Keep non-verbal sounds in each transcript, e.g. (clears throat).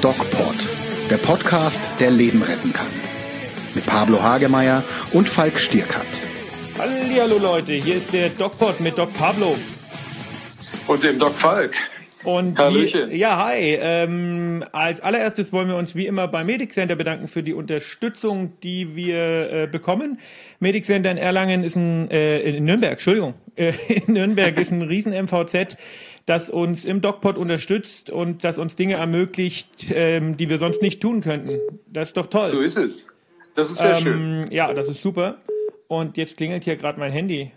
DocPod, der Podcast, der Leben retten kann. Mit Pablo Hagemeyer und Falk Stierkat. Hallo Leute, hier ist der DocPod mit Doc Pablo. Und dem Doc Falk. Und Hallöchen. Wie, ja, hi. Ähm, als allererstes wollen wir uns wie immer beim Medic Center bedanken für die Unterstützung, die wir äh, bekommen. Medic Center in Erlangen ist ein, äh, in Nürnberg, Entschuldigung, äh, in Nürnberg ist ein riesen MVZ, das uns im DocPod unterstützt und das uns Dinge ermöglicht, ähm, die wir sonst nicht tun könnten. Das ist doch toll. So ist es. Das ist sehr schön. ähm, Ja, das ist super. Und jetzt klingelt hier gerade mein Handy.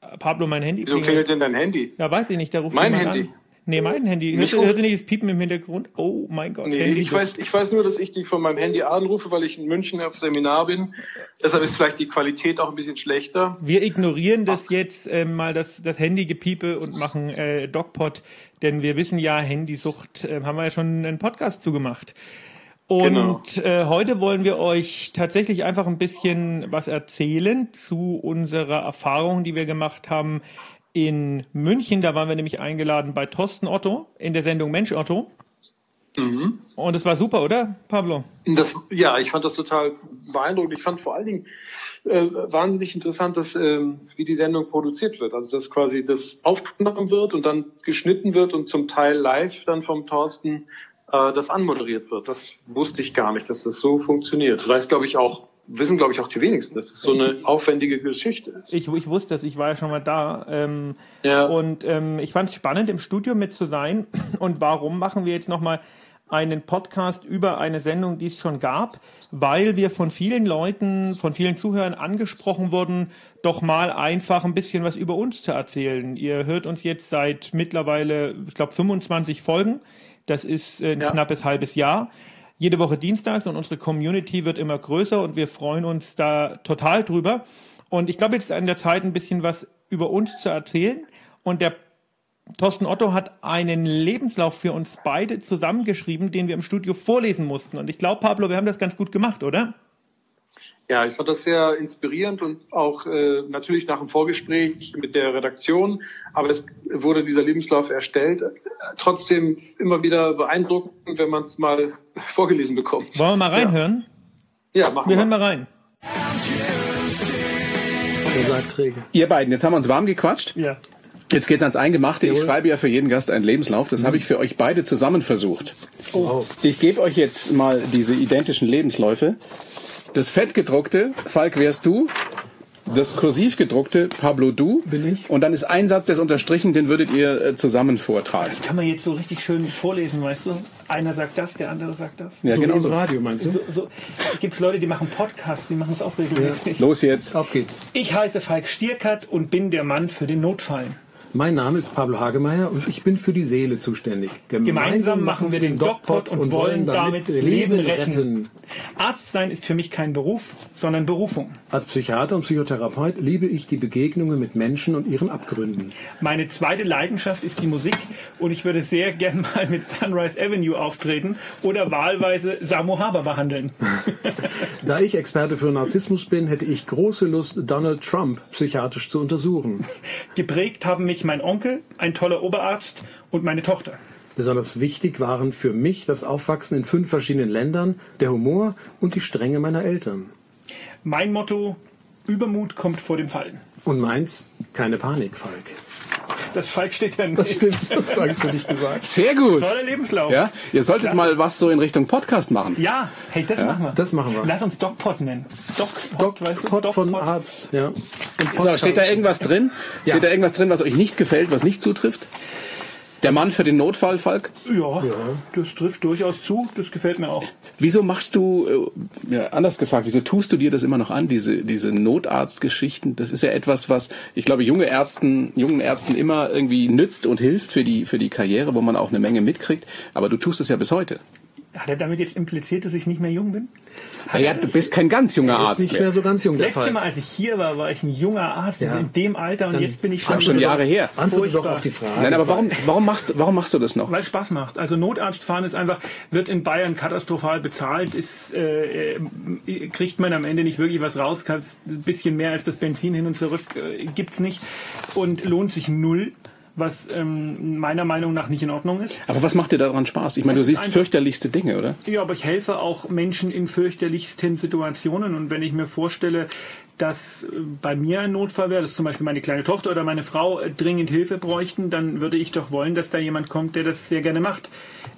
Äh, Pablo, mein Handy Wieso klingelt denn dein Handy? Ja, weiß ich nicht, da ruft Mein Handy? An. Nee, mein Handy. Hörst hörst du nicht das Piepen im Hintergrund? Oh mein Gott. Nee, Handy ich weiß, ich weiß nur, dass ich dich von meinem Handy anrufe, weil ich in München auf Seminar bin. Deshalb ist vielleicht die Qualität auch ein bisschen schlechter. Wir ignorieren das jetzt äh, mal das, das Handy-Gepiepe und machen äh, DocPod, denn wir wissen ja, Handysucht äh, haben wir ja schon einen Podcast zugemacht. Und Genau. äh, heute wollen wir euch tatsächlich einfach ein bisschen was erzählen zu unserer Erfahrung, die wir gemacht haben in München. Da waren wir nämlich eingeladen bei Thorsten Otto in der Sendung Mensch Otto. Mhm. Und es war super, oder, Pablo? Das, ja, ich fand das total beeindruckend. Ich fand vor allen Dingen äh, wahnsinnig interessant, dass, ähm, wie die Sendung produziert wird. Also dass quasi das aufgenommen wird und dann geschnitten wird und zum Teil live dann vom Thorsten äh, das anmoderiert wird. Das wusste ich gar nicht, dass das so funktioniert. Das weiß, glaube ich, auch, wissen, glaube ich, auch die wenigsten, dass es so eine aufwendige Geschichte ist. Ich, ich wusste das, ich war ja schon mal da. Ähm, Ja. Und ähm, ich fand es spannend, im Studio mit zu sein. (clears throat) Und warum machen wir jetzt nochmal einen Podcast über eine Sendung, die es schon gab? Weil wir von vielen Leuten, von vielen Zuhörern angesprochen wurden, doch mal einfach ein bisschen was über uns zu erzählen. Ihr hört uns jetzt seit mittlerweile, ich glaube, 25 Folgen. Das ist äh, ein Ja. knappes halbes Jahr. Jede Woche dienstags und unsere Community wird immer größer und wir freuen uns da total drüber. Und ich glaube, jetzt ist an der Zeit, ein bisschen was über uns zu erzählen. Und der Thorsten Otto hat einen Lebenslauf für uns beide zusammengeschrieben, den wir im Studio vorlesen mussten. Und ich glaube, Pablo, wir haben das ganz gut gemacht, oder? Ja, ich fand das sehr inspirierend und auch äh, natürlich nach dem Vorgespräch mit der Redaktion. Aber es wurde dieser Lebenslauf erstellt. Trotzdem immer wieder beeindruckend, wenn man es mal (laughs) vorgelesen bekommt. Wollen wir mal reinhören? Ja, machen Wir wir. hören mal rein. Ihr beiden, jetzt haben wir uns warm gequatscht. Ja. Jetzt geht's ans Eingemachte. Ich schreibe ja für jeden Gast einen Lebenslauf. Das habe ich für euch beide zusammen versucht. Oh. Ich gebe euch jetzt mal diese identischen Lebensläufe. Das fettgedruckte, Falk, wärst du. Das kursiv gedruckte, Pablo, du. Bin ich. Und dann ist ein Satz, der ist unterstrichen, den würdet ihr äh, zusammen vortragen. Kann man jetzt so richtig schön vorlesen, weißt du? Einer sagt das, der andere sagt das. Ja, so genau wie im. Radio, meinst du? So, so. Gibt es Leute, die machen Podcasts, die machen es auch regelmäßig. Los jetzt. Auf geht's. Ich heiße Falk Stierkat und bin der Mann für den Notfall. Mein Name ist Pablo Hagemeyer und ich bin für die Seele zuständig. Gemeinsam machen wir den DocPod und wollen damit Leben retten. Arzt sein ist für mich kein Beruf, sondern Berufung. Als Psychiater und Psychotherapeut liebe ich die Begegnungen mit Menschen und ihren Abgründen. Meine zweite Leidenschaft ist die Musik und ich würde sehr gern mal mit Sunrise Avenue auftreten oder wahlweise Samo Haber behandeln. (laughs) Da ich Experte für Narzissmus bin, hätte ich große Lust, Donald Trump psychiatrisch zu untersuchen. Geprägt haben mich mein Onkel, ein toller Oberarzt und meine Tochter. Besonders wichtig waren für mich das Aufwachsen in fünf verschiedenen Ländern, der Humor und die Strenge meiner Eltern. Mein Motto, Übermut kommt vor dem Fallen. Und meins, keine Panik, Falk. Das Falk steht ja nicht. Das stimmt, das habe ich für dich gesagt. Sehr gut. Toller Lebenslauf. Ja, ihr solltet Klasse. mal was so in Richtung Podcast machen. Ja, hey, das machen wir. Das machen wir. Lass uns DocPod nennen. DocPod, weißt du? Pod von. Arzt, ja. So, steht da irgendwas drin? Ja. Steht da irgendwas drin, was euch nicht gefällt, was nicht zutrifft? Der Mann für den Notfall, Falk? Ja, das trifft durchaus zu. Das gefällt mir auch. Wieso machst du, äh, ja, anders gefragt, wieso tust du dir das immer noch an, diese, diese Notarztgeschichten? Das ist ja etwas, was, ich glaube, junge Ärzten, jungen Ärzten immer irgendwie nützt und hilft für die, für die Karriere, wo man auch eine Menge mitkriegt. Aber du tust es ja bis heute. Hat er damit jetzt impliziert, dass ich nicht mehr jung bin? Naja, du bist kein ganz junger Arzt nicht mehr. mehr so ganz jung der Letztes Fall. Mal, als ich hier war, war ich ein junger Arzt Ja. in dem Alter und Dann jetzt bin ich schon, schon Jahre her. Antworte doch auf die Frage. Nein, aber warum, warum machst, du- warum machst du das noch? weil es Spaß macht. Also Notarzt fahren ist einfach, wird in Bayern katastrophal bezahlt, ist, äh, äh, kriegt man am Ende nicht wirklich was raus, ein bisschen mehr als das Benzin hin und zurück äh, gibt's nicht und lohnt sich null. Was ähm, meiner Meinung nach nicht in Ordnung ist. Aber was macht dir daran Spaß? Ich meine, du siehst fürchterlichste Dinge, oder? Ja, aber ich helfe auch Menschen in fürchterlichsten Situationen. Und wenn ich mir vorstelle, dass äh, bei mir ein Notfall wäre, dass zum Beispiel meine kleine Tochter oder meine Frau äh, dringend Hilfe bräuchten, dann würde ich doch wollen, dass da jemand kommt, der das sehr gerne macht.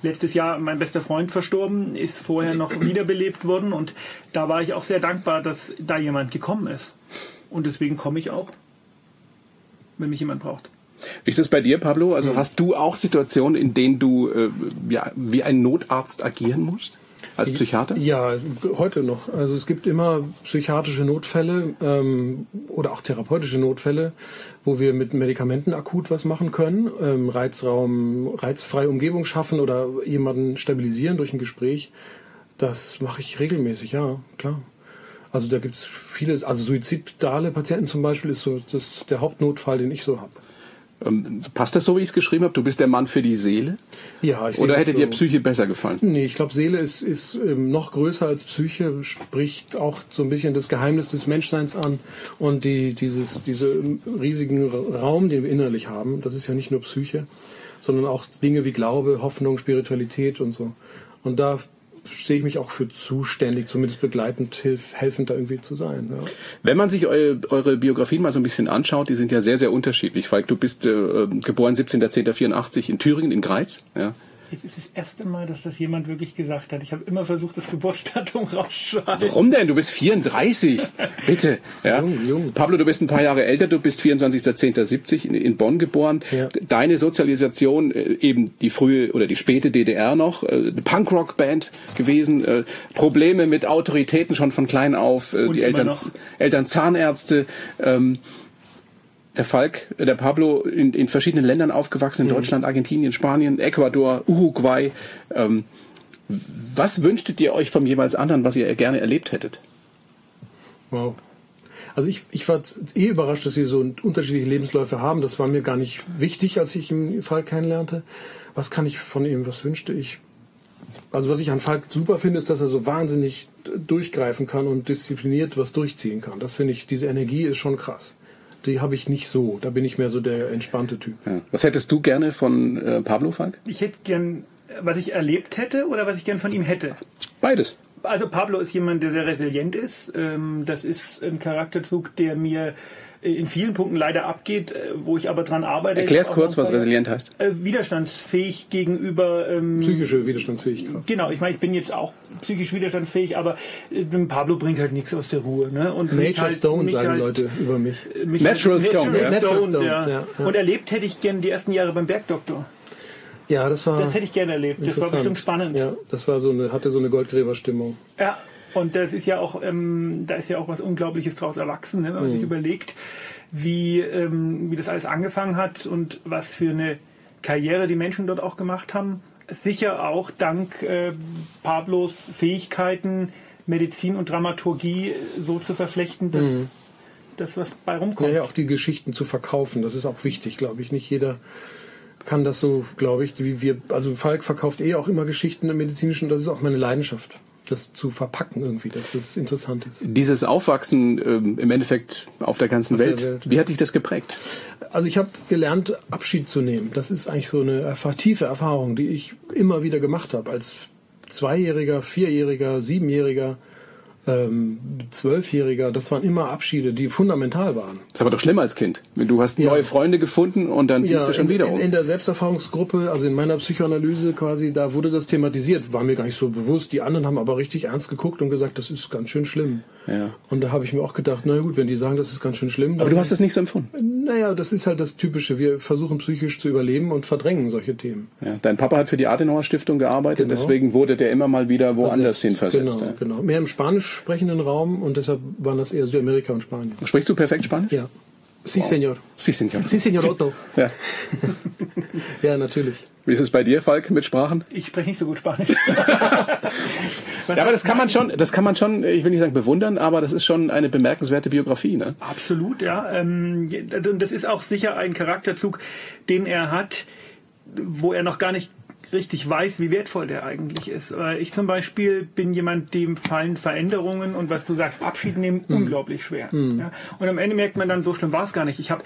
Letztes Jahr mein bester Freund verstorben, ist vorher noch (clears throat) wiederbelebt worden und da war ich auch sehr dankbar, dass da jemand gekommen ist. Und deswegen komme ich auch, wenn mich jemand braucht. Wie ist das bei dir, Pablo? Also hast du auch Situationen, in denen du äh, ja, wie ein Notarzt agieren musst? Als Psychiater? Ja, heute noch. Also es gibt immer psychiatrische Notfälle ähm, oder auch therapeutische Notfälle, wo wir mit Medikamenten akut was machen können, ähm, Reizraum, reizfreie Umgebung schaffen oder jemanden stabilisieren durch ein Gespräch. Das mache ich regelmäßig, ja, klar. Also da gibt's vieles, also suizidale Patienten zum Beispiel ist so das der Hauptnotfall, den ich so habe. Ähm, passt das so, wie ich es geschrieben habe? Du bist der Mann für die Seele? Ja, ich Oder hätte so. dir Psyche besser gefallen? Nee, ich glaube, Seele ist, ist ähm, noch größer als Psyche, spricht auch so ein bisschen das Geheimnis des Menschseins an und die, dieses, diese riesigen Ra- Raum, den wir innerlich haben. Das ist ja nicht nur Psyche, sondern auch Dinge wie Glaube, Hoffnung, Spiritualität und so. Und da sehe ich mich auch für zuständig, zumindest begleitend, hilf, helfend da irgendwie zu sein. Ja. Wenn man sich eure, eure Biografien mal so ein bisschen anschaut, die sind ja sehr, sehr unterschiedlich. Falk, du bist äh, äh, geboren 17.10.84 in Thüringen, in Greiz. Ja. Jetzt ist das erste Mal, dass das jemand wirklich gesagt hat. Ich habe immer versucht, das Geburtsdatum (laughs) rauszuhalten. Warum denn? Du bist 34. Bitte. Ja. Jung, jung. Pablo, du bist ein paar Jahre älter. Du bist 24.10.70 in, in Bonn geboren. Ja. Deine Sozialisation, äh, eben die frühe oder die späte DDR noch, äh, eine Punkrock-Band gewesen, äh, Probleme mit Autoritäten schon von klein auf, Und die immer Eltern, noch. Eltern Zahnärzte. Ähm, der Falk, äh, der Pablo in, in verschiedenen Ländern aufgewachsen, Mhm. in Deutschland, Argentinien, Spanien, Ecuador, Uruguay. Ähm, was wünschtet ihr euch vom jeweils anderen, was ihr gerne erlebt hättet? Wow. Also ich, ich war eh überrascht, dass wir so unterschiedliche Lebensläufe haben. Das war mir gar nicht wichtig, als ich ihn Falk kennenlernte. Was kann ich von ihm, was wünschte ich? Also was ich an Falk super finde, ist, dass er so wahnsinnig durchgreifen kann und diszipliniert was durchziehen kann. Das finde ich, diese Energie ist schon krass. Die habe ich nicht so. Da bin ich mehr so der entspannte Typ. Ja. Was hättest du gerne von äh, Pablo, Falk? Ich hätte gern, was ich erlebt hätte oder was ich gern von ihm hätte. Beides. Also Pablo ist jemand, der sehr resilient ist. Ähm, Das ist ein Charakterzug, der mir äh, in vielen Punkten leider abgeht, äh, wo ich aber dran arbeite. Erklär's kurz, was resilient heißt. Äh, Widerstandsfähig gegenüber. Ähm, Psychische Widerstandsfähigkeit. Genau, ich meine, ich bin jetzt auch psychisch widerstandsfähig, aber äh, Pablo bringt halt nichts aus der Ruhe. Ne? Und mich Nature halt, Stone, sagen halt, Leute über mich. Mich Natural halt, Stone, Natural ja. Stone, Natural Stone, ja. ja, ja. Und erlebt hätte ich gern die ersten Jahre beim Bergdoktor. Ja, das war. Das hätte ich gerne erlebt. Das war bestimmt spannend. Ja, das war so eine, hatte so eine Goldgräberstimmung. Ja, und das ist ja auch, ähm, da ist ja auch was Unglaubliches draus erwachsen, ne? wenn man sich überlegt, wie, ähm, wie das alles angefangen hat und was für eine Karriere die Menschen dort auch gemacht haben. Sicher auch dank äh, Pablos Fähigkeiten, Medizin und Dramaturgie so zu verflechten, dass das was bei rumkommt. Ja, ja, auch die Geschichten zu verkaufen, das ist auch wichtig, glaube ich. Nicht jeder kann das so, glaube ich, wie wir, also Falk verkauft eh auch immer Geschichten im medizinischen, das ist auch meine Leidenschaft, das zu verpacken irgendwie, dass das interessant ist. Dieses Aufwachsen ähm, im Endeffekt auf der ganzen der Welt, Welt. wie hat dich das geprägt? Also ich habe gelernt, Abschied zu nehmen. Das ist eigentlich so eine tiefe Erfahrung, die ich immer wieder gemacht habe. Als Zweijähriger, Vierjähriger, Siebenjähriger, ähm, Zwölfjähriger. Das waren immer Abschiede, die fundamental waren. Das ist aber doch schlimmer als Kind. Du hast Ja. neue Freunde gefunden und dann ziehst du schon in, wieder in, um. in der Selbsterfahrungsgruppe, also in meiner Psychoanalyse quasi, da wurde das thematisiert. War mir gar nicht so bewusst. Die anderen haben aber richtig ernst geguckt und gesagt, das ist ganz schön schlimm. Ja. Und da habe ich mir auch gedacht, na gut, wenn die sagen, das ist ganz schön schlimm. Aber dann- du hast es nicht so empfunden. Naja, das ist halt das Typische. Wir versuchen psychisch zu überleben und verdrängen solche Themen. Ja. Dein Papa hat für die Adenauer Stiftung gearbeitet, Genau. deswegen wurde der immer mal wieder woanders hin versetzt. Genau, ja. genau. Mehr im spanisch sprechenden Raum und deshalb waren das eher Südamerika und Spanien. Sprichst du perfekt Spanisch? Ja. Sí, señor. Sí, señor. Sí, señor Otto. Ja. (laughs) Ja, natürlich. Wie ist es bei dir, Falk, mit Sprachen? Ich spreche nicht so gut Spanisch. (laughs) Ja, aber das kann man schon, das kann man schon, ich will nicht sagen bewundern, aber das ist schon eine bemerkenswerte Biografie, ne? Absolut, ja. Ähm, und das ist auch sicher ein Charakterzug, den er hat, wo er noch gar nicht richtig weiß, wie wertvoll der eigentlich ist. Ich zum Beispiel bin jemand, dem fallen Veränderungen und was du sagst, Abschied nehmen, unglaublich schwer. Ja? Und am Ende merkt man dann, so schlimm war es gar nicht. Ich habe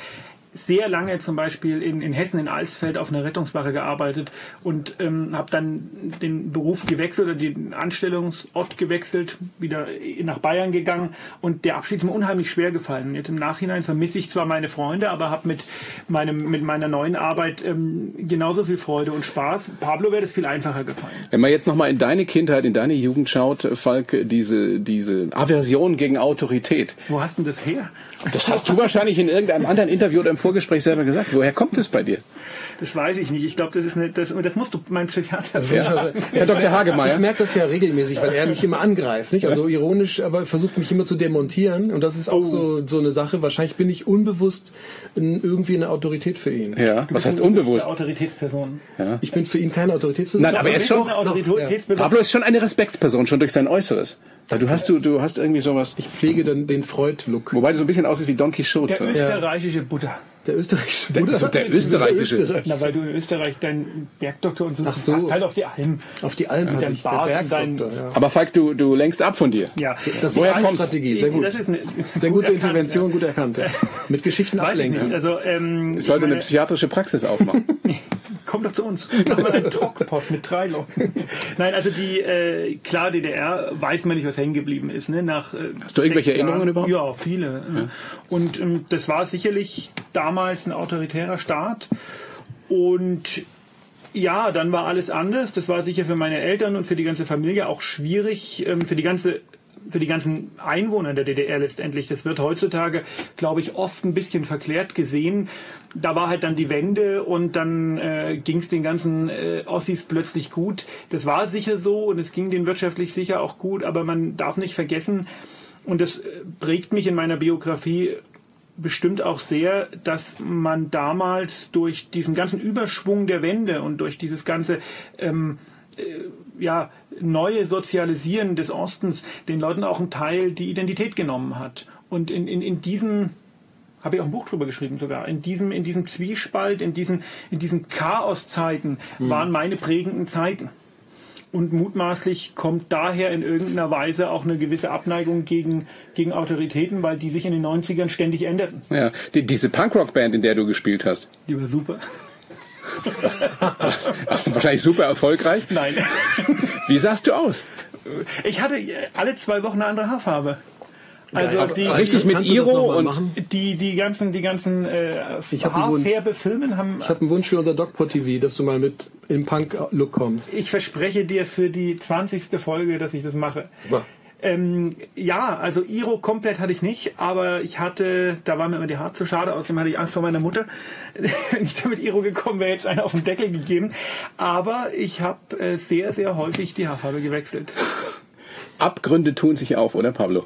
sehr lange zum Beispiel in, in Hessen in Alsfeld auf einer Rettungswache gearbeitet und ähm, habe dann den Beruf gewechselt oder den Anstellungsort gewechselt, wieder nach Bayern gegangen und der Abschied ist mir unheimlich schwer gefallen. Jetzt im Nachhinein vermisse ich zwar meine Freunde, aber habe mit meinem mit meiner neuen Arbeit ähm, genauso viel Freude und Spaß. Pablo wäre das viel einfacher gefallen. Wenn man jetzt nochmal in deine Kindheit, in deine Jugend schaut, Falk, diese, diese Aversion gegen Autorität. Wo hast du das her? Das hast du wahrscheinlich in irgendeinem anderen Interview oder im Vorgespräch selber gesagt. Woher kommt es bei dir? Das weiß ich nicht. Ich glaube, das ist eine, das, das musst du mein Psychiater fragen. Ja, Herr Dr. Hagemeyer. Ich merke das ja regelmäßig, weil er mich immer angreift, nicht? Also ironisch, aber versucht mich immer zu demontieren. Und das ist auch oh. so, so eine Sache. Wahrscheinlich bin ich unbewusst irgendwie eine Autorität für ihn. Ja, was heißt unbewusst? Eine Autoritätsperson. Ja. Ich bin für ihn keine Autoritätsperson. Nein, aber er ist schon, eine Autoritätsperson. Pablo ist schon eine Respektsperson, schon durch sein Äußeres. Du hast du, du hast irgendwie sowas. Ich pflege dann den Freud-Look. Wobei du so ein bisschen aussiehst wie Don Quixote. Der österreichische Buddha. Der österreichische Buddha. Der, der österreichische. Österreich. Na, weil du in Österreich dein Bergdoktor und so, Ach so. hast halt auf die Alm. Auf die Alm ja, ich, der Bergdoktor. Ja. Aber Falk, du, du lenkst ab von dir. Ja. Das Woher ist eine Strategie. Sehr gut. Das ist eine, Sehr gute Intervention, gut erkannt. Mit Geschichten ablenken. Also, ähm, ich sollte meine, eine psychiatrische Praxis aufmachen. (laughs) Komm doch zu uns. (laughs) Machen wir einen mit drei Leuten. Nein, also die, äh, klar, DDR weiß man nicht, was hängen geblieben ist. Ne? Nach, äh, Hast du irgendwelche Erinnerungen überhaupt? Ja, viele. Ja. Und ähm, das war sicherlich damals ein autoritärer Staat. Und ja, dann war alles anders. Das war sicher für meine Eltern und für die ganze Familie auch schwierig, ähm, für die ganze für die ganzen Einwohner der DDR letztendlich. Das wird heutzutage, glaube ich, oft ein bisschen verklärt gesehen. Da war halt dann die Wende und dann äh, ging es den ganzen äh, Ossis plötzlich gut. Das war sicher so und es ging denen wirtschaftlich sicher auch gut, aber man darf nicht vergessen, und das äh, prägt mich in meiner Biografie bestimmt auch sehr, dass man damals durch diesen ganzen Überschwung der Wende und durch dieses ganze ähm, äh, ja, neue Sozialisieren des Ostens den Leuten auch einen Teil die Identität genommen hat. Und in, in, in diesem habe ich auch ein Buch drüber geschrieben sogar. In diesem, in diesem Zwiespalt, in diesen, in diesen Chaoszeiten mhm. waren meine prägenden Zeiten. Und mutmaßlich kommt daher in irgendeiner Weise auch eine gewisse Abneigung gegen, gegen Autoritäten, weil die sich in den 90ern ständig änderten. Ja, die, diese Punkrock-Band, in der du gespielt hast. Die war super. (laughs) Wahrscheinlich super erfolgreich. Nein. (laughs) Wie sahst du aus? Ich hatte alle zwei Wochen eine andere Haarfarbe. Also ja, die, richtig mit Iro und die die ganzen die ganzen äh, Haarfärbefilmen haben. Ich habe einen Wunsch für unser Dogpot TV, dass du mal mit im Punk Look kommst. Ich verspreche dir für die 20. Folge, dass ich das mache. Super. Ähm, ja, also Iro komplett hatte ich nicht, aber ich hatte, da war mir immer die Haare zu schade, außerdem hatte ich Angst vor meiner Mutter. (laughs) Wenn ich da mit Iro gekommen wäre, jetzt einer auf den Deckel gegeben. Aber ich habe äh, sehr, sehr häufig die Haarfarbe gewechselt. Abgründe tun sich auf, oder Pablo?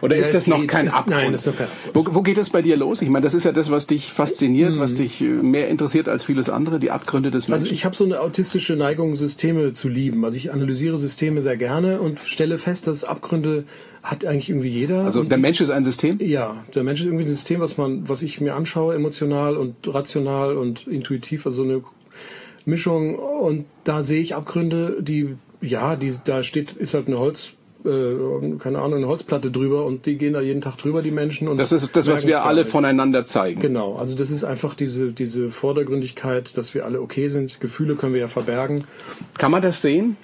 Oder ja, ist das noch kein Abgrund? Nein, das ist noch kein Abgrund. Wo, wo geht es bei dir los? Ich meine, das ist ja das, was dich fasziniert, mhm. was dich äh, mehr interessiert als vieles andere, die Abgründe des Menschen. Also ich habe so eine autistische Neigung, Systeme zu lieben. Also ich analysiere Systeme sehr gerne und stelle fest, dass Abgründe hat eigentlich irgendwie jeder. Also der Mensch ist ein System? Ja, der Mensch ist irgendwie ein System, was man, was ich mir anschaue, emotional und rational und intuitiv, also so eine Mischung. Und da sehe ich Abgründe, die ja, die, da steht, ist halt eine Holz, äh, keine Ahnung, eine Holzplatte drüber und die gehen da jeden Tag drüber, die Menschen. Und das ist das, was wir alle voneinander zeigen. Genau, also das ist einfach diese, diese Vordergründigkeit, dass wir alle okay sind. Gefühle können wir ja verbergen. Kann man das sehen?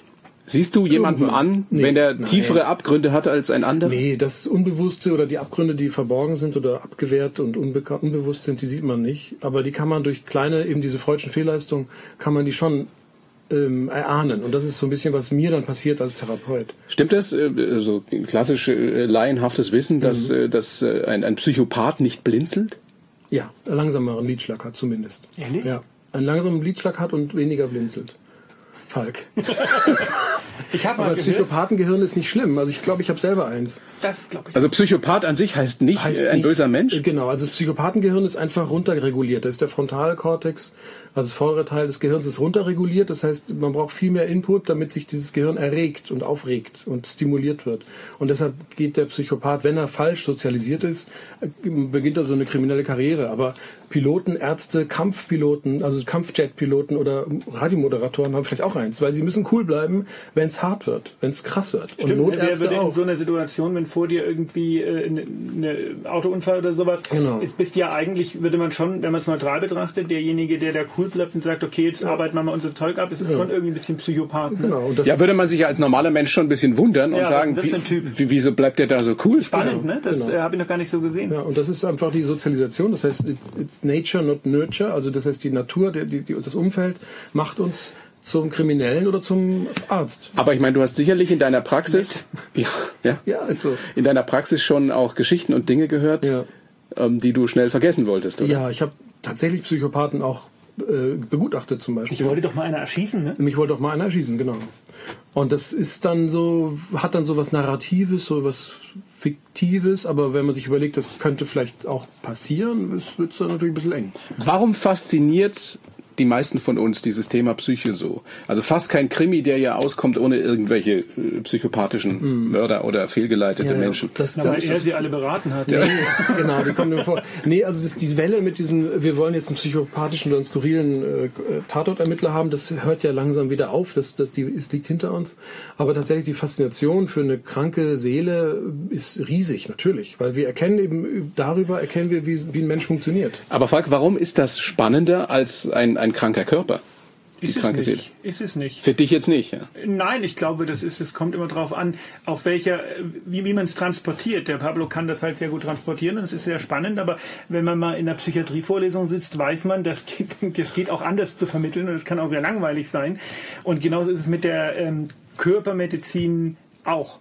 Siehst du jemanden an, nee, wenn er tiefere nein. Abgründe hat als ein anderer? Nee, das Unbewusste oder die Abgründe, die verborgen sind oder abgewehrt und unbewusst sind, die sieht man nicht. Aber die kann man durch kleine, eben diese freudschen Fehlleistungen, kann man die schon ähm, erahnen. Und das ist so ein bisschen, was mir dann passiert als Therapeut. Stimmt das, äh, so klassisch äh, laienhaftes Wissen, dass, mhm. äh, dass äh, ein, ein Psychopath nicht blinzelt? Ja, einen langsameren Lidschlag hat zumindest. Ehrlich? Ja, einen langsamen Lidschlag hat und weniger blinzelt. Falk. (laughs) ich habe Aber Psychopathengehirn ist nicht schlimm. Also ich glaube, ich habe selber eins. Das glaube ich. Also Psychopath an sich heißt nicht heißt ein nicht, böser Mensch? Genau, also das Psychopathengehirn ist einfach runterreguliert. Das ist der Frontalkortex also das vordere Teil des Gehirns ist runterreguliert, das heißt, man braucht viel mehr Input, damit sich dieses Gehirn erregt und aufregt und stimuliert wird. Und deshalb geht der Psychopath, wenn er falsch sozialisiert ist, beginnt er so eine kriminelle Karriere. Aber Piloten, Ärzte, Kampfpiloten, also Kampfjetpiloten oder Radiomoderatoren haben vielleicht auch eins, weil sie müssen cool bleiben, wenn es hart wird, wenn es krass wird. Stimmt, und Notärzte wer, auch. in so einer Situation, wenn vor dir irgendwie äh, eine, eine Autounfall oder sowas genau. ist, bist ja eigentlich, würde man schon, wenn man es neutral betrachtet, derjenige, der da cool bleibt und sagt, okay, jetzt arbeiten wir mal unser Zeug ab, ist ja. schon irgendwie ein bisschen Psychopath. Ne? Genau. ja, würde man sich ja als normaler Mensch schon ein bisschen wundern und ja, sagen, wie, wieso bleibt der da so cool? Spannend, genau. ne? Das genau. äh, habe ich noch gar nicht so gesehen. Ja, und das ist einfach die Sozialisation, das heißt, it's nature, not nurture, also das heißt, die Natur, die, die, das Umfeld macht uns zum Kriminellen oder zum Arzt. Aber ich meine, du hast sicherlich in deiner Praxis, ja, ja, ja, ist so. in deiner Praxis schon auch Geschichten und Dinge gehört, ja. ähm, die du schnell vergessen wolltest, oder? Ja, ich habe tatsächlich Psychopathen auch äh, begutachtet zum Beispiel. Ich wollte doch mal einer erschießen, ne? Mich wollte doch mal einer erschießen, genau. Und das ist dann so, hat dann so was Narratives, so was Fiktives, aber wenn man sich überlegt, das könnte vielleicht auch passieren, wird es dann natürlich ein bisschen eng. Warum fasziniert die meisten von uns dieses Thema Psyche so. Also fast kein Krimi, der ja auskommt ohne irgendwelche äh, psychopathischen mm. Mörder oder fehlgeleitete ja, Menschen. Das, das, weil er sie alle beraten hat. Ja. (laughs) genau, die kommen nur vor. Nee, also das, die Welle mit diesem, wir wollen jetzt einen psychopathischen oder einen skurrilen äh, Tatortermittler haben, das hört ja langsam wieder auf, das, das die, es liegt hinter uns. Aber tatsächlich die Faszination für eine kranke Seele ist riesig, natürlich, weil wir erkennen eben, darüber erkennen wir, wie, wie ein Mensch funktioniert. Aber Falk, warum ist das spannender als ein, ein kranker Körper. Ist es, nicht. ist es nicht. Für dich jetzt nicht, ja? Nein, ich glaube, das ist, es kommt immer darauf an, auf welcher, wie, wie man es transportiert. Der Pablo kann das halt sehr gut transportieren und es ist sehr spannend, aber wenn man mal in der Psychiatrievorlesung sitzt, weiß man, das geht, (laughs) das geht auch anders zu vermitteln und es kann auch sehr langweilig sein. Und genauso ist es mit der ähm, Körpermedizin auch.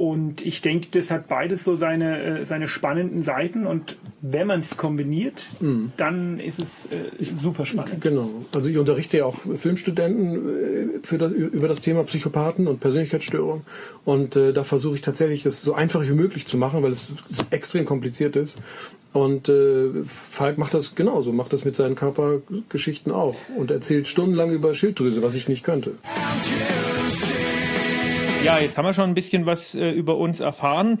Und ich denke, das hat beides so seine, äh, seine spannenden Seiten. Und wenn man es kombiniert, mhm. dann ist es äh, super spannend. Genau. Also ich unterrichte ja auch Filmstudenten äh, für das, über das Thema Psychopathen und Persönlichkeitsstörungen. Und äh, da versuche ich tatsächlich, das so einfach wie möglich zu machen, weil es extrem kompliziert ist. Und äh, Falk macht das genauso, macht das mit seinen Körpergeschichten auch und erzählt stundenlang über Schilddrüse, was ich nicht könnte. Ja, jetzt haben wir schon ein bisschen was äh, über uns erfahren.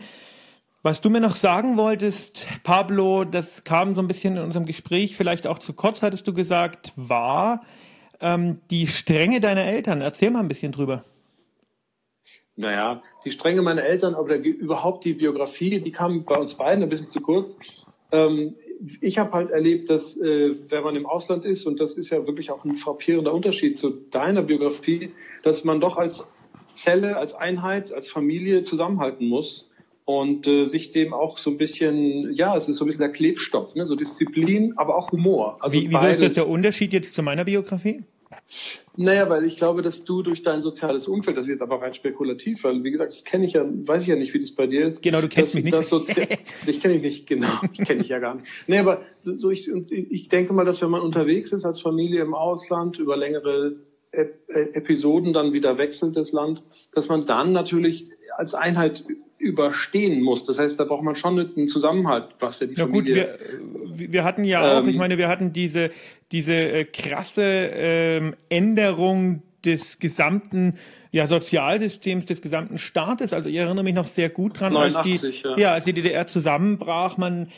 Was du mir noch sagen wolltest, Pablo, das kam so ein bisschen in unserem Gespräch vielleicht auch zu kurz, hattest du gesagt, war ähm, die Strenge deiner Eltern. Erzähl mal ein bisschen drüber. Naja, die Strenge meiner Eltern, aber überhaupt die Biografie, die kam bei uns beiden ein bisschen zu kurz. Ähm, ich habe halt erlebt, dass äh, wenn man im Ausland ist, und das ist ja wirklich auch ein frappierender Unterschied zu deiner Biografie, dass man doch als Zelle, als Einheit, als Familie zusammenhalten muss und äh, sich dem auch so ein bisschen, ja, es ist so ein bisschen der Klebstoff, ne? so Disziplin, aber auch Humor. Also Wie, wieso ist das der Unterschied jetzt zu meiner Biografie? Naja, weil ich glaube, dass du durch dein soziales Umfeld, das ist jetzt aber rein spekulativ, weil wie gesagt, das kenne ich ja, weiß ich ja nicht, wie das bei dir ist. Genau, du kennst dass, mich nicht. Sozi (laughs) ich kenne dich nicht, genau, ich kenne dich ja gar nicht. Nee, aber so ich, ich denke mal, dass wenn man unterwegs ist als Familie im Ausland über längere Episoden dann wieder wechselt, das Land, dass man dann natürlich als Einheit überstehen muss. Das heißt, da braucht man schon einen Zusammenhalt, was ja die ja, Familie... Gut, wir, wir hatten ja auch, ähm, ich meine, wir hatten diese, diese äh, krasse ähm, Änderung des gesamten ja, Sozialsystems des gesamten Staates. Also ich erinnere mich noch sehr gut dran, 89, als die, ja. ja. als die DDR zusammenbrach, man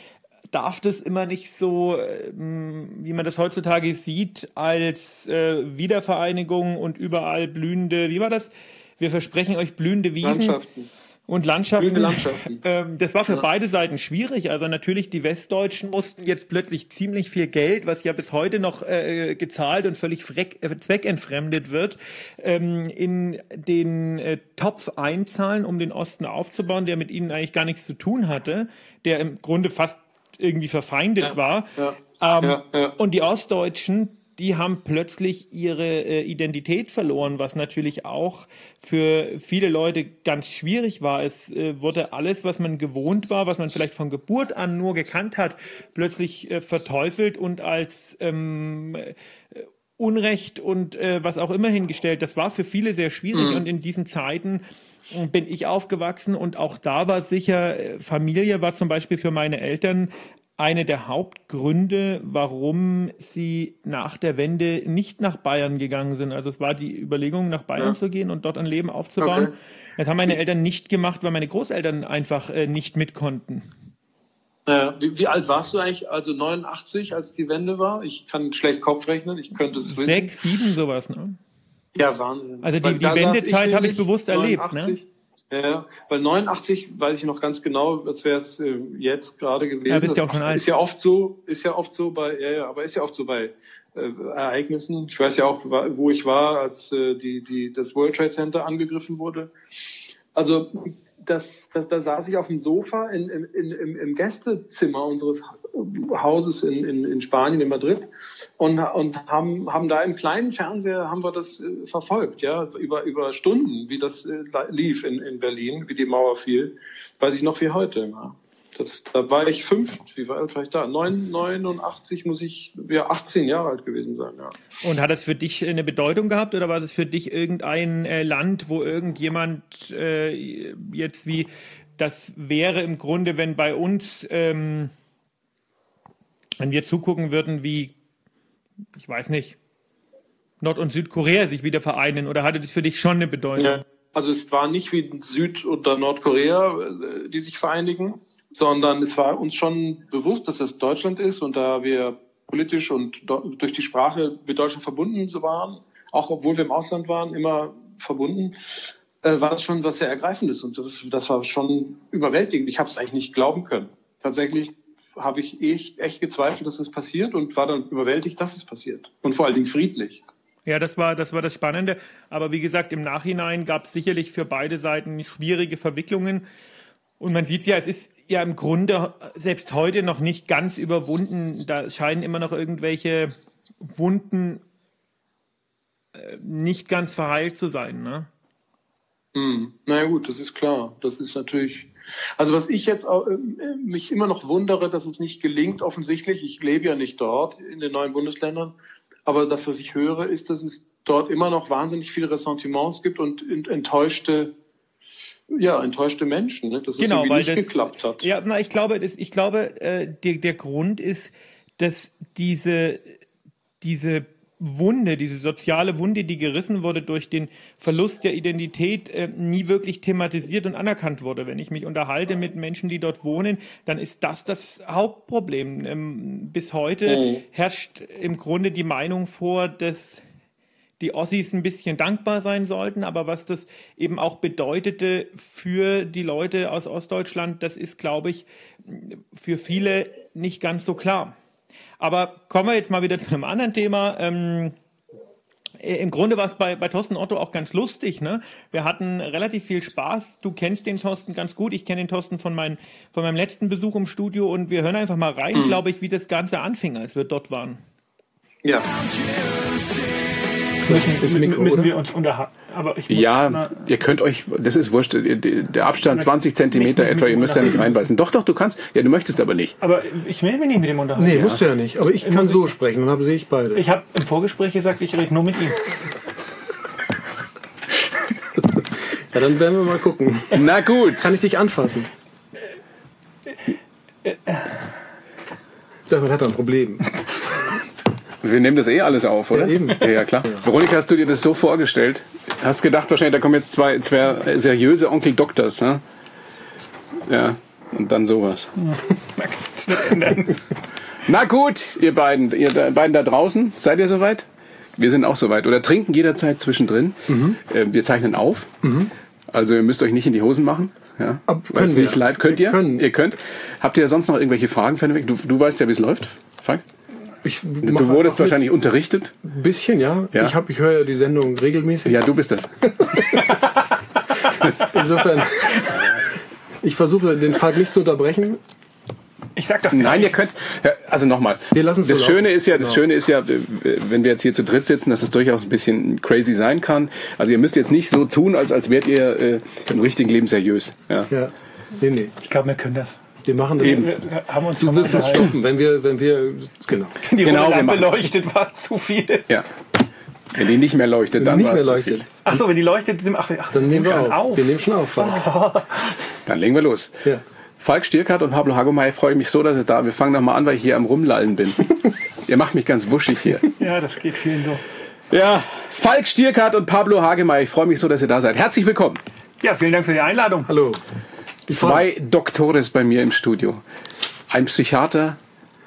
darf das immer nicht so, ähm, wie man das heutzutage sieht, als äh, Wiedervereinigung und überall blühende, wie war das? Wir versprechen euch blühende Wiesen. Landschaften. Und Landschaften. Landschaften. (laughs) Ähm, das war für ja. beide Seiten schwierig. Also natürlich, die Westdeutschen mussten jetzt plötzlich ziemlich viel Geld, was ja bis heute noch äh, gezahlt und völlig freck, äh, zweckentfremdet wird, ähm, in den äh, Topf einzahlen, um den Osten aufzubauen, der mit ihnen eigentlich gar nichts zu tun hatte, der im Grunde fast irgendwie verfeindet ja, war. Ja, ähm, und die Ostdeutschen, die haben plötzlich ihre äh, Identität verloren, was natürlich auch für viele Leute ganz schwierig war. Es äh, wurde alles, was man gewohnt war, was man vielleicht von Geburt an nur gekannt hat, plötzlich äh, verteufelt und als ähm, äh, Unrecht und äh, was auch immer hingestellt. Das war für viele sehr schwierig mhm. und in diesen Zeiten bin ich aufgewachsen und auch da war sicher, äh, Familie war zum Beispiel für meine Eltern eine der Hauptgründe, warum sie nach der Wende nicht nach Bayern gegangen sind. Also es war die Überlegung, nach Bayern ja. zu gehen und dort ein Leben aufzubauen. Okay. Das haben meine Eltern nicht gemacht, weil meine Großeltern einfach äh, nicht mit konnten. Naja, wie, wie alt warst du eigentlich? Also 89, als die Wende war? Ich kann schlecht Kopf rechnen, ich könnte es wissen. Sechs, sieben, sowas, ne? Ja, Wahnsinn. Also die, Weil die Wendezeit habe ich bewusst erlebt, ne? 89. Ja, weil 89 weiß ich noch ganz genau, als wäre es äh, jetzt gerade gewesen. Ja, bist ja auch schon alt. Ist ja oft so, ist ja oft so bei, ja, ja, aber ist ja oft so bei äh, Ereignissen. Ich weiß ja auch, wo ich war, als äh, die, die, das World Trade Center angegriffen wurde. Also das, das, da saß ich auf dem Sofa in, in, in, im, im Gästezimmer unseres Hauses in, in, in Spanien, in Madrid, und, und haben, haben da im kleinen Fernseher haben wir das äh, verfolgt, ja, über, über Stunden, wie das äh, lief in, in Berlin, wie die Mauer fiel, weiß ich noch wie heute. Ja. Das, da war ich fünf, wie alt war ich da? Neun, 89 muss ich, ja, 18 Jahre alt gewesen sein, ja. Und hat das für dich eine Bedeutung gehabt oder war es für dich irgendein äh, Land, wo irgendjemand äh, jetzt wie das wäre im Grunde, wenn bei uns, ähm, wenn wir zugucken würden, wie, ich weiß nicht, Nord- und Südkorea sich wieder vereinen oder hatte das für dich schon eine Bedeutung? Ja. Also es war nicht wie Süd- oder Nordkorea, äh, die sich vereinigen, sondern es war uns schon bewusst, dass es Deutschland ist und da wir politisch und durch die Sprache mit Deutschland verbunden waren, auch obwohl wir im Ausland waren, immer verbunden, äh, war das schon was sehr Ergreifendes und das, das war schon überwältigend. Ich habe es eigentlich nicht glauben können. Tatsächlich habe ich echt, echt gezweifelt, dass es passiert und war dann überwältigt, dass es passiert. Und vor allen Dingen friedlich. Ja, das war, das war das Spannende. Aber wie gesagt, im Nachhinein gab es sicherlich für beide Seiten schwierige Verwicklungen. Und man sieht ja, es ist ja im Grunde selbst heute noch nicht ganz überwunden. Da scheinen immer noch irgendwelche Wunden äh, nicht ganz verheilt zu sein. Ne? Hm. Naja gut, das ist klar. Das ist natürlich. Also was ich jetzt äh, mich immer noch wundere, dass es nicht gelingt, offensichtlich, ich lebe ja nicht dort in den neuen Bundesländern, aber das, was ich höre, ist, dass es dort immer noch wahnsinnig viele Ressentiments gibt und ent- enttäuschte, ja, enttäuschte Menschen, ne? dass es Genau, irgendwie weil nicht das, geklappt hat. Ja, na, ich glaube, das, ich glaube, äh, der, der Grund ist, dass diese, diese Wunde, diese soziale Wunde, die gerissen wurde durch den Verlust der Identität, äh, nie wirklich thematisiert und anerkannt wurde. Wenn ich mich unterhalte mit Menschen, die dort wohnen, dann ist das das Hauptproblem. Ähm, bis heute Mhm. herrscht im Grunde die Meinung vor, dass die Ossis ein bisschen dankbar sein sollten, aber was das eben auch bedeutete für die Leute aus Ostdeutschland, das ist, glaube ich, für viele nicht ganz so klar. Aber kommen wir jetzt mal wieder zu einem anderen Thema. Ähm, äh, Im Grunde war es bei, bei Thorsten Otto auch ganz lustig. Ne? Wir hatten relativ viel Spaß. Du kennst den Thorsten ganz gut. Ich kenne den Thorsten von, mein, von meinem letzten Besuch im Studio und wir hören einfach mal rein, glaube ich, wie das Ganze anfing, als wir dort waren. Ja. Müssen, Das Mikro, müssen oder? wir uns unterhalten. Aber ich muss Ja, mal- ihr könnt euch, das ist wurscht, der Abstand 20 Zentimeter etwa, ihr müsst ja nicht reinbeißen. Doch, doch, du kannst. Ja, du möchtest aber nicht. aber ich will mich nicht mit dem unterhalten. Nee, musst du ja nicht. Aber ich kann so sprechen und habe sehe ich beide. Ich habe im Vorgespräch gesagt, ich rede nur mit ihm. ja, dann werden wir mal gucken. Na gut. Kann ich dich anfassen? Damit hat er ein Problem. Wir nehmen das eh alles auf, oder? Ja, eben. Ja, ja, klar. Veronika, hast du dir das so vorgestellt? Hast gedacht wahrscheinlich, da kommen jetzt zwei, zwei seriöse Onkel Doktors, ne? Ja. Und dann sowas. (laughs) Ändern. (laughs) Na gut, ihr beiden, ihr da, beiden da draußen, seid ihr soweit? Wir sind auch soweit. Oder trinken jederzeit zwischendrin. Äh, wir zeichnen auf. Also ihr müsst euch nicht in die Hosen machen. Ja, Weil es nicht live. Könnt ihr? Ihr könnt. Habt ihr sonst noch irgendwelche Fragen, Fenwick? Du, du weißt ja, wie es läuft, Frank. Ich Du wurdest wahrscheinlich unterrichtet. mit. Ein bisschen, ja. Ja. Ich, hab, ich höre ja die Sendung regelmäßig. Ja, du bist das. (laughs) Insofern. Ich versuche den Falk nicht zu unterbrechen. Ich sag doch Nein, ihr könnt. Also nochmal. Wir lassen's Das so Schöne laufen. ist ja, das Genau. Schöne ist ja, wenn wir jetzt hier zu dritt sitzen, dass es durchaus ein bisschen crazy sein kann. Also ihr müsst jetzt nicht so tun, als als wärt ihr äh, im richtigen Leben seriös. Ja. Ja. Nee, nee. Ich glaube, wir können das. Wir machen das. Eben. Wir haben uns Du wirst unterhalten. stoppen, wenn wir, wenn wir, genau. Die Genau, Lampe leuchtet, war es zu viel. ja. Wenn die nicht mehr leuchtet, dann nicht mehr zu leuchtet. viel. Ach so, wenn die leuchtet, ach, ach, Dann nehmen wir schon auf. Wir nehmen schon auf. Falk. Dann legen wir los. Ja. Falk Stierkart und Pablo Hagemeyer freue mich so, dass ihr da. Wir fangen noch mal an, weil ich hier am Rumlallen bin. (laughs) ihr macht mich ganz wuschig hier. Ja, das geht vielen so. Ja, Falk Stierkart und Pablo Hagemeyer, ich freue mich so, dass ihr da seid. Herzlich willkommen. Ja, vielen Dank für die Einladung. Hallo. Zwei Doktores bei mir im Studio. ein Psychiater,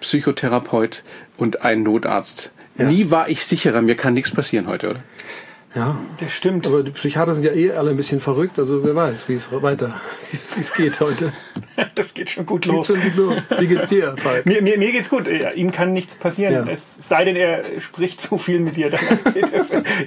Psychotherapeut und ein Notarzt. Nie war ich sicherer, mir kann nichts passieren heute, oder? Ja. Das stimmt. Aber die Psychiater sind ja eh alle ein bisschen verrückt, also wer weiß, wie es weiter, wie es- wie es geht heute. (laughs) Das geht schon gut Geht los. schon gut los. Wie geht's dir, Falk? Mir, mir, mir geht's gut. Ja, Ihm kann nichts passieren. Ja. Es sei denn, er spricht zu viel mit dir. (laughs) Dann geht er,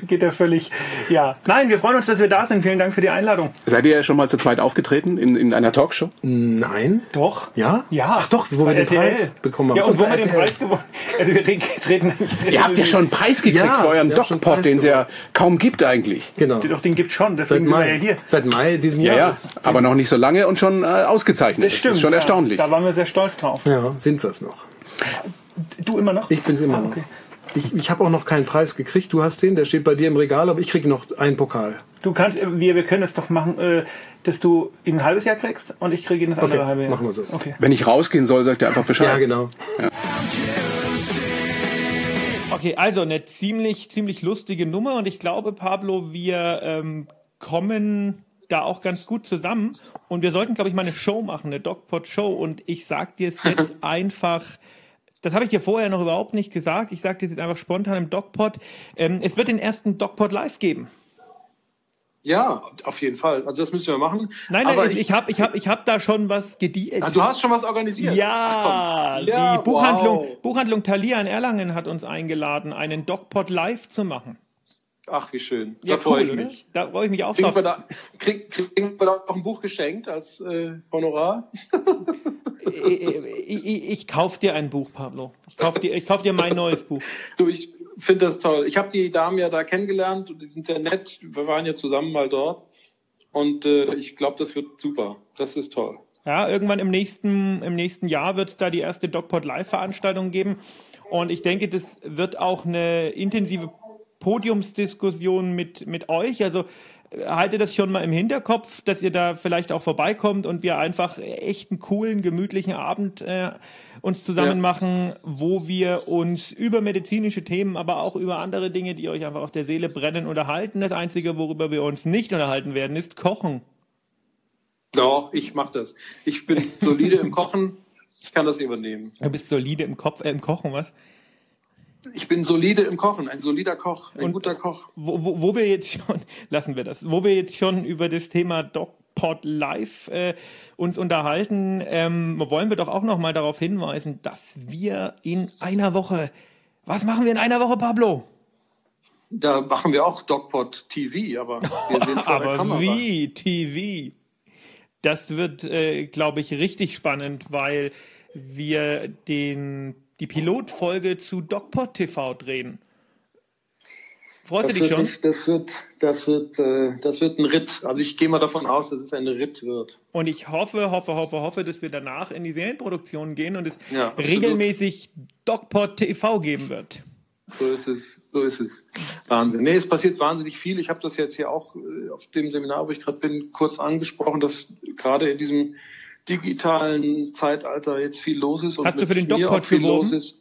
geht er völlig. Ja. Nein, wir freuen uns, dass wir da sind. Vielen Dank für die Einladung. Seid ihr schon mal zu zweit aufgetreten in, in einer Talkshow? Nein. Doch. Ja? Ja. Ach doch, wo wir den RTL. Preis bekommen haben. Ja, und wo wir den. Preis gewonnen (laughs) Also wir re- treten. Ihr habt ja schon einen Preis gekriegt Ja, für euren haben Preis den es ja kaum gibt eigentlich. Genau. Doch, den gibt's schon. Seit Deswegen sind wir ja Mai. hier. Seit Mai diesen Ja, ja, Jahres. aber noch nicht so lange und schon äh, ausgezeichnet. Das stimmt. ist schon ja. erstaunlich. Da waren wir sehr stolz drauf. Ja, sind wir es noch. Du immer noch? Ich bin's immer Ah, noch. okay. Ich, ich habe auch noch keinen Preis gekriegt. Du hast den, der steht bei dir im Regal, aber ich krieg noch einen Pokal. Du kannst, äh, wir, wir können es doch machen, äh, dass du ihn ein halbes Jahr kriegst und ich kriege ihn das andere Okay, halbe Jahr. machen wir so. Okay. Wenn ich rausgehen soll, sagt ihr einfach Bescheid. Ja, genau. (laughs) Okay, also eine ziemlich, ziemlich lustige Nummer und ich glaube, Pablo, wir ähm, kommen da auch ganz gut zusammen und wir sollten, glaube ich, mal eine Show machen, eine Dogpot-Show und ich sag dir es (laughs) jetzt einfach, das habe ich dir vorher noch überhaupt nicht gesagt, ich sag dir jetzt einfach spontan im Dogpot, ähm, es wird den ersten Dogpot live geben. Ja, auf jeden Fall. Also das müssen wir machen. Nein, nein, Aber ich, habe ich hab, ich hab da schon was gedient. Ah, du hast schon was organisiert. Ja. Ja, die Buchhandlung, wow. Buchhandlung Thalia in Erlangen hat uns eingeladen, einen Dogpot live zu machen. Ach, wie schön. Ja, da freue cool, ich oder? mich. Da freue ich mich auch Kriegen drauf. wir, da, krieg, kriegen wir da auch ein Buch geschenkt als äh, Honorar? ich, (laughs) ich, ich, ich kauf dir ein Buch, Pablo. Ich kauf dir, ich kauf dir mein neues Buch. Du, ich finde das toll. Ich habe die Damen ja da kennengelernt und die sind sehr nett. Wir waren ja zusammen mal dort. Und äh, ich glaube, das wird super. Das ist toll. Ja, irgendwann im nächsten, im nächsten Jahr wird es da die erste DocPod Live-Veranstaltung geben. Und ich denke, das wird auch eine intensive Podiumsdiskussion mit, mit euch. Also haltet das schon mal im Hinterkopf, dass ihr da vielleicht auch vorbeikommt und wir einfach echt einen coolen, gemütlichen Abend äh, uns zusammen Ja. machen, wo wir uns über medizinische Themen, aber auch über andere Dinge, die euch einfach auf der Seele brennen, unterhalten. Das Einzige, worüber wir uns nicht unterhalten werden, ist Kochen. Doch, ich mache das. Ich bin solide im Kochen. Ich kann das übernehmen. Du bist solide im Kopf, äh, im Kochen, was? Ich bin solide im Kochen. Ein solider Koch. Ein Und- guter Koch. Wo, wo, wo wir jetzt schon, (laughs) lassen wir das, wo wir jetzt schon über das Thema DocPod Live äh, uns unterhalten, ähm, wollen wir doch auch noch mal darauf hinweisen, dass wir in einer Woche, was machen wir in einer Woche, Pablo? Da machen wir auch DocPod TV, aber wir (laughs) sind vor der Aber Kamera. wie TV? Das wird, äh, glaube ich, richtig spannend, weil wir den, die Pilotfolge zu DocPod TV drehen. Freust Das du dich schon? nicht, das wird, das wird, äh, das wird ein Ritt. Also ich gehe mal davon aus, dass es ein Ritt wird. Und ich hoffe, hoffe, hoffe, hoffe, dass wir danach in die Serienproduktion gehen und es Ja, regelmäßig DocPod TV geben wird. So ist es, so ist es. Wahnsinn. Nee, es passiert wahnsinnig viel. Ich habe das jetzt hier auch äh, auf dem Seminar, wo ich gerade bin, kurz angesprochen, dass gerade in diesem digitalen Zeitalter jetzt viel los ist und Hast du für den auch viel geworben? los ist.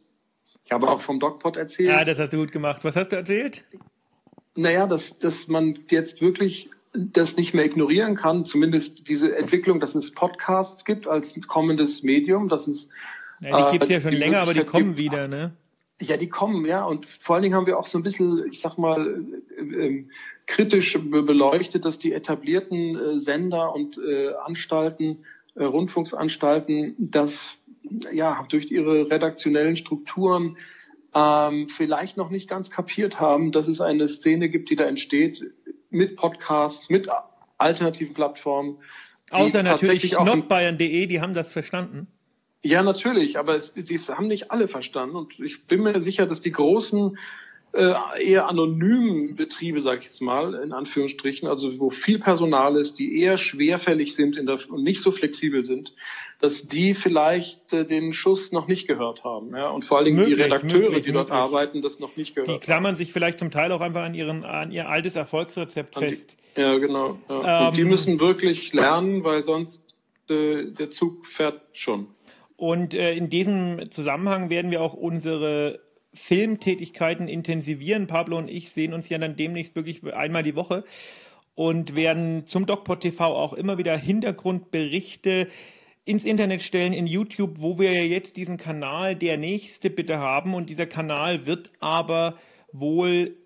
Ich habe auch vom DocPod erzählt. Ja, das hast du gut gemacht. Was hast du erzählt? Naja, dass, dass man jetzt wirklich das nicht mehr ignorieren kann, zumindest diese Entwicklung, dass es Podcasts gibt als kommendes Medium, dass es Ja, die äh, gibt's ja schon länger, aber die kommen gibt, wieder, ne? Ja, die kommen, ja. Und vor allen Dingen haben wir auch so ein bisschen, ich sag mal, äh, ähm, kritisch be- beleuchtet, dass die etablierten äh, Sender und äh, Anstalten, äh, Rundfunksanstalten, das ja durch ihre redaktionellen Strukturen ähm, vielleicht noch nicht ganz kapiert haben, dass es eine Szene gibt, die da entsteht mit Podcasts, mit alternativen Plattformen. Außer natürlich nordbayern.de, die haben das verstanden. ja, natürlich, aber es, die haben nicht alle verstanden. Und ich bin mir sicher, dass die großen, äh, eher anonymen Betriebe, sage ich jetzt mal, in Anführungsstrichen, also wo viel Personal ist, die eher schwerfällig sind in der, und nicht so flexibel sind, dass die vielleicht äh, den Schuss noch nicht gehört haben. Ja? Und vor allen Dingen Möglich, die Redakteure, möglich, die dort möglich. arbeiten, das noch nicht gehört Die haben. klammern sich vielleicht zum Teil auch einfach an, ihren, an ihr altes Erfolgsrezept An die- fest. Ja, genau. Ja. und die Ähm, müssen wirklich lernen, weil sonst äh, der Zug fährt schon. Und äh, in diesem Zusammenhang werden wir auch unsere Filmtätigkeiten intensivieren. Pablo und ich sehen uns ja dann demnächst wirklich einmal die Woche und werden zum DocPod TV auch immer wieder Hintergrundberichte ins Internet stellen, in YouTube, wo wir ja jetzt diesen Kanal Der Nächste bitte haben. Und dieser Kanal wird aber wohl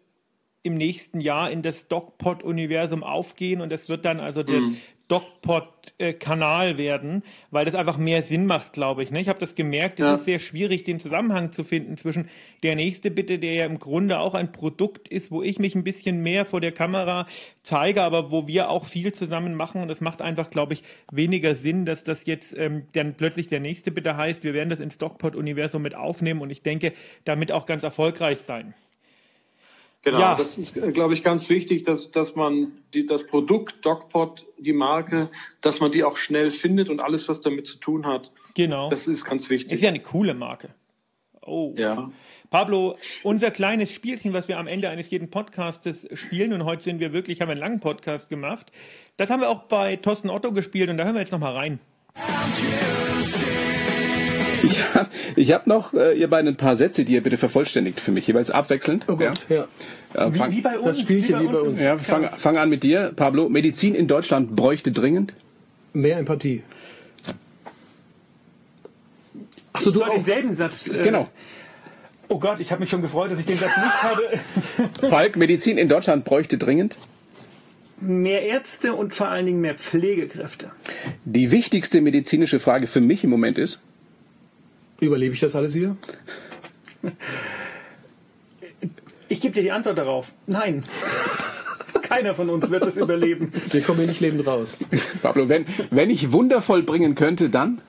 im nächsten Jahr in das DocPod-Universum aufgehen und es wird dann also der mm. DocPod-Kanal werden, weil das einfach mehr Sinn macht, glaube ich. Ne? Ich habe das gemerkt, es ja. ist sehr schwierig, den Zusammenhang zu finden zwischen der nächste Bitte, der ja im Grunde auch ein Produkt ist, wo ich mich ein bisschen mehr vor der Kamera zeige, aber wo wir auch viel zusammen machen und es macht einfach, glaube ich, weniger Sinn, dass das jetzt ähm, dann plötzlich der nächste Bitte heißt, wir werden das ins DocPod-Universum mit aufnehmen und ich denke, damit auch ganz erfolgreich sein. Genau, ja. das ist, glaube ich, ganz wichtig, dass, dass man die, das Produkt DocPod, die Marke, dass man die auch schnell findet und alles, was damit zu tun hat. Genau. Das ist ganz wichtig. Ist ja eine coole Marke. Oh. Ja. Pablo, unser kleines Spielchen, was wir am Ende eines jeden Podcastes spielen, und heute sind wir wirklich, haben einen langen Podcast gemacht, das haben wir auch bei Thorsten Otto gespielt und da hören wir jetzt nochmal rein. Ich habe ich hab noch, äh, ihr beiden, ein paar Sätze, die ihr bitte vervollständigt für mich, jeweils abwechselnd. Oh Gott, ja. ja. Äh, wie, wie, bei uns. Das Spielchen wie bei, wie bei uns. Ja, fang, fang an mit dir, Pablo. Medizin in Deutschland bräuchte dringend? Mehr Empathie. Achso, du auch denselben Satz. Äh, genau. Oh Gott, ich habe mich schon gefreut, dass ich den Satz nicht habe. (laughs) Falk, Medizin in Deutschland bräuchte dringend? Mehr Ärzte und vor allen Dingen mehr Pflegekräfte. Die wichtigste medizinische Frage für mich im Moment ist? Überlebe ich das alles hier? Ich gebe dir die Antwort darauf. Nein. Keiner von uns wird das überleben. Wir kommen hier nicht lebend raus. Pablo, wenn, wenn ich wundervoll bringen könnte, dann?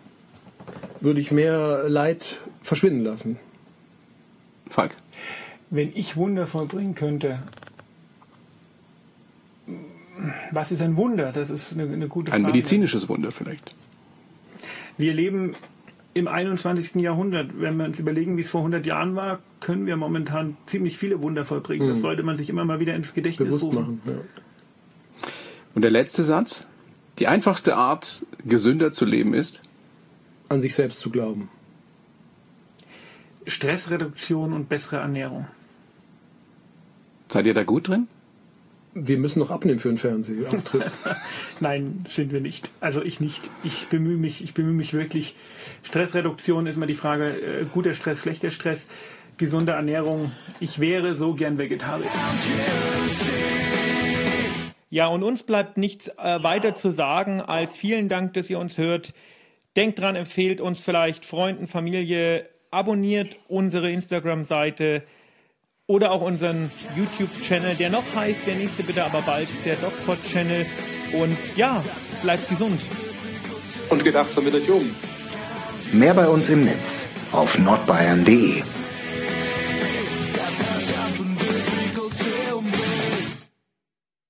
Würde ich mehr Leid verschwinden lassen. Falk. Wenn ich wundervoll bringen könnte. Was ist ein Wunder? Das ist eine, eine gute Frage. Ein medizinisches Wunder vielleicht. Wir leben im 21. Jahrhundert, wenn wir uns überlegen, wie es vor 100 Jahren war, können wir momentan ziemlich viele Wunder vollbringen. Mhm. Das sollte man sich immer mal wieder ins Gedächtnis Bewusst rufen. Machen, ja. Und der letzte Satz. Die einfachste Art, gesünder zu leben ist? An sich selbst zu glauben. Stressreduktion und bessere Ernährung. Seid ihr da gut drin? Wir müssen noch abnehmen für einen Fernsehauftritt. (laughs) Nein, sind wir nicht. Also ich nicht. Ich bemühe mich, ich bemühe mich wirklich. Stressreduktion ist immer die Frage, äh, guter Stress, schlechter Stress, gesunde Ernährung. Ich wäre so gern Vegetarier. Ja, und uns bleibt nichts äh, weiter zu sagen als vielen Dank, dass ihr uns hört. Denkt dran, empfehlt uns vielleicht Freunden, Familie, abonniert unsere Instagram-Seite oder auch unseren YouTube-Channel, der noch heißt, der nächste bitte aber bald, der DocPod-Channel. Und ja, bleibt gesund. Und gedacht, so mit euch um. Mehr bei uns im Netz auf nordbayern.de